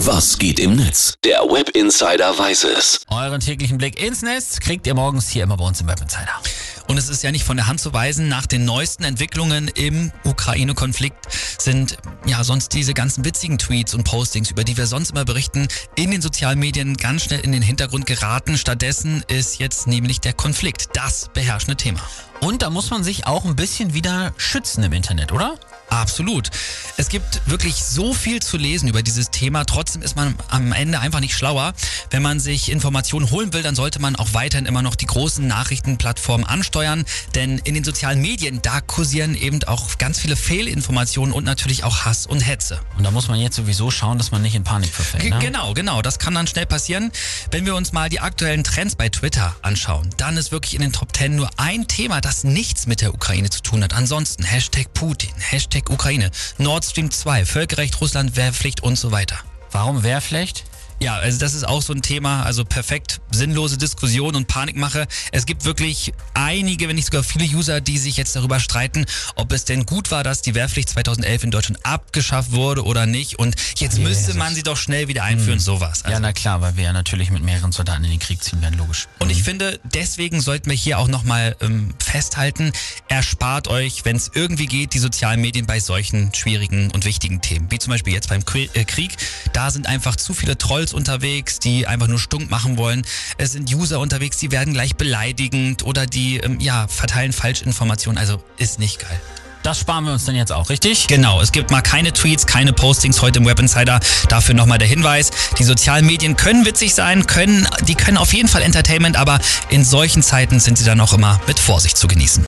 Was geht im Netz? Der Web Insider weiß es. Euren täglichen Blick ins Netz kriegt ihr morgens hier immer bei uns im Web Insider. Und es ist ja nicht von der Hand zu weisen, nach den neuesten Entwicklungen im Ukraine-Konflikt sind ja sonst diese ganzen witzigen Tweets und Postings, über die wir sonst immer berichten, in den sozialen Medien ganz schnell in den Hintergrund geraten. Stattdessen ist jetzt nämlich der Konflikt das beherrschende Thema. Und da muss man sich auch ein bisschen wieder schützen im Internet, oder? Absolut. Es gibt wirklich so viel zu lesen über dieses Thema. Trotzdem ist man am Ende einfach nicht schlauer. Wenn man sich Informationen holen will, dann sollte man auch weiterhin immer noch die großen Nachrichtenplattformen ansteuern. Denn in den sozialen Medien, da kursieren eben auch ganz viele Fehlinformationen und natürlich auch Hass und Hetze. Und da muss man jetzt sowieso schauen, dass man nicht in Panik verfällt. Ne? Genau, genau. Das kann dann schnell passieren. Wenn wir uns mal die aktuellen Trends bei Twitter anschauen, dann ist wirklich in den Top 10 nur ein Thema, das nichts mit der Ukraine zu tun hat. Ansonsten Hashtag Putin, Hashtag Ukraine, Nord Stream 2, Völkerrecht, Russland, Wehrpflicht und so weiter. Warum Wehrpflicht? Ja, also das ist auch so ein Thema, also perfekt sinnlose Diskussion und Panikmache. Es gibt wirklich einige, wenn nicht sogar viele User, die sich jetzt darüber streiten, ob es denn gut war, dass die Wehrpflicht 2011 in Deutschland abgeschafft wurde oder nicht. Und jetzt Jesus. müsste man sie doch schnell wieder einführen, sowas. Ja, Also- na klar, weil wir ja natürlich mit mehreren Soldaten in den Krieg ziehen werden, logisch. Und ich finde, deswegen sollten wir hier auch nochmal ähm, festhalten, erspart euch, wenn es irgendwie geht, die sozialen Medien bei solchen schwierigen und wichtigen Themen. Wie zum Beispiel jetzt beim äh, Krieg. Da sind einfach zu viele Trolls unterwegs, die einfach nur stunk machen wollen. Es sind User unterwegs, die werden gleich beleidigend oder die ähm, ja, verteilen Falschinformationen. Also ist nicht geil. Das sparen wir uns dann jetzt auch, richtig? Genau, es gibt mal keine Tweets, keine Postings heute im Web Insider. Dafür nochmal der Hinweis. Die sozialen Medien können witzig sein, können, die können auf jeden Fall Entertainment, aber in solchen Zeiten sind sie dann auch immer mit Vorsicht zu genießen.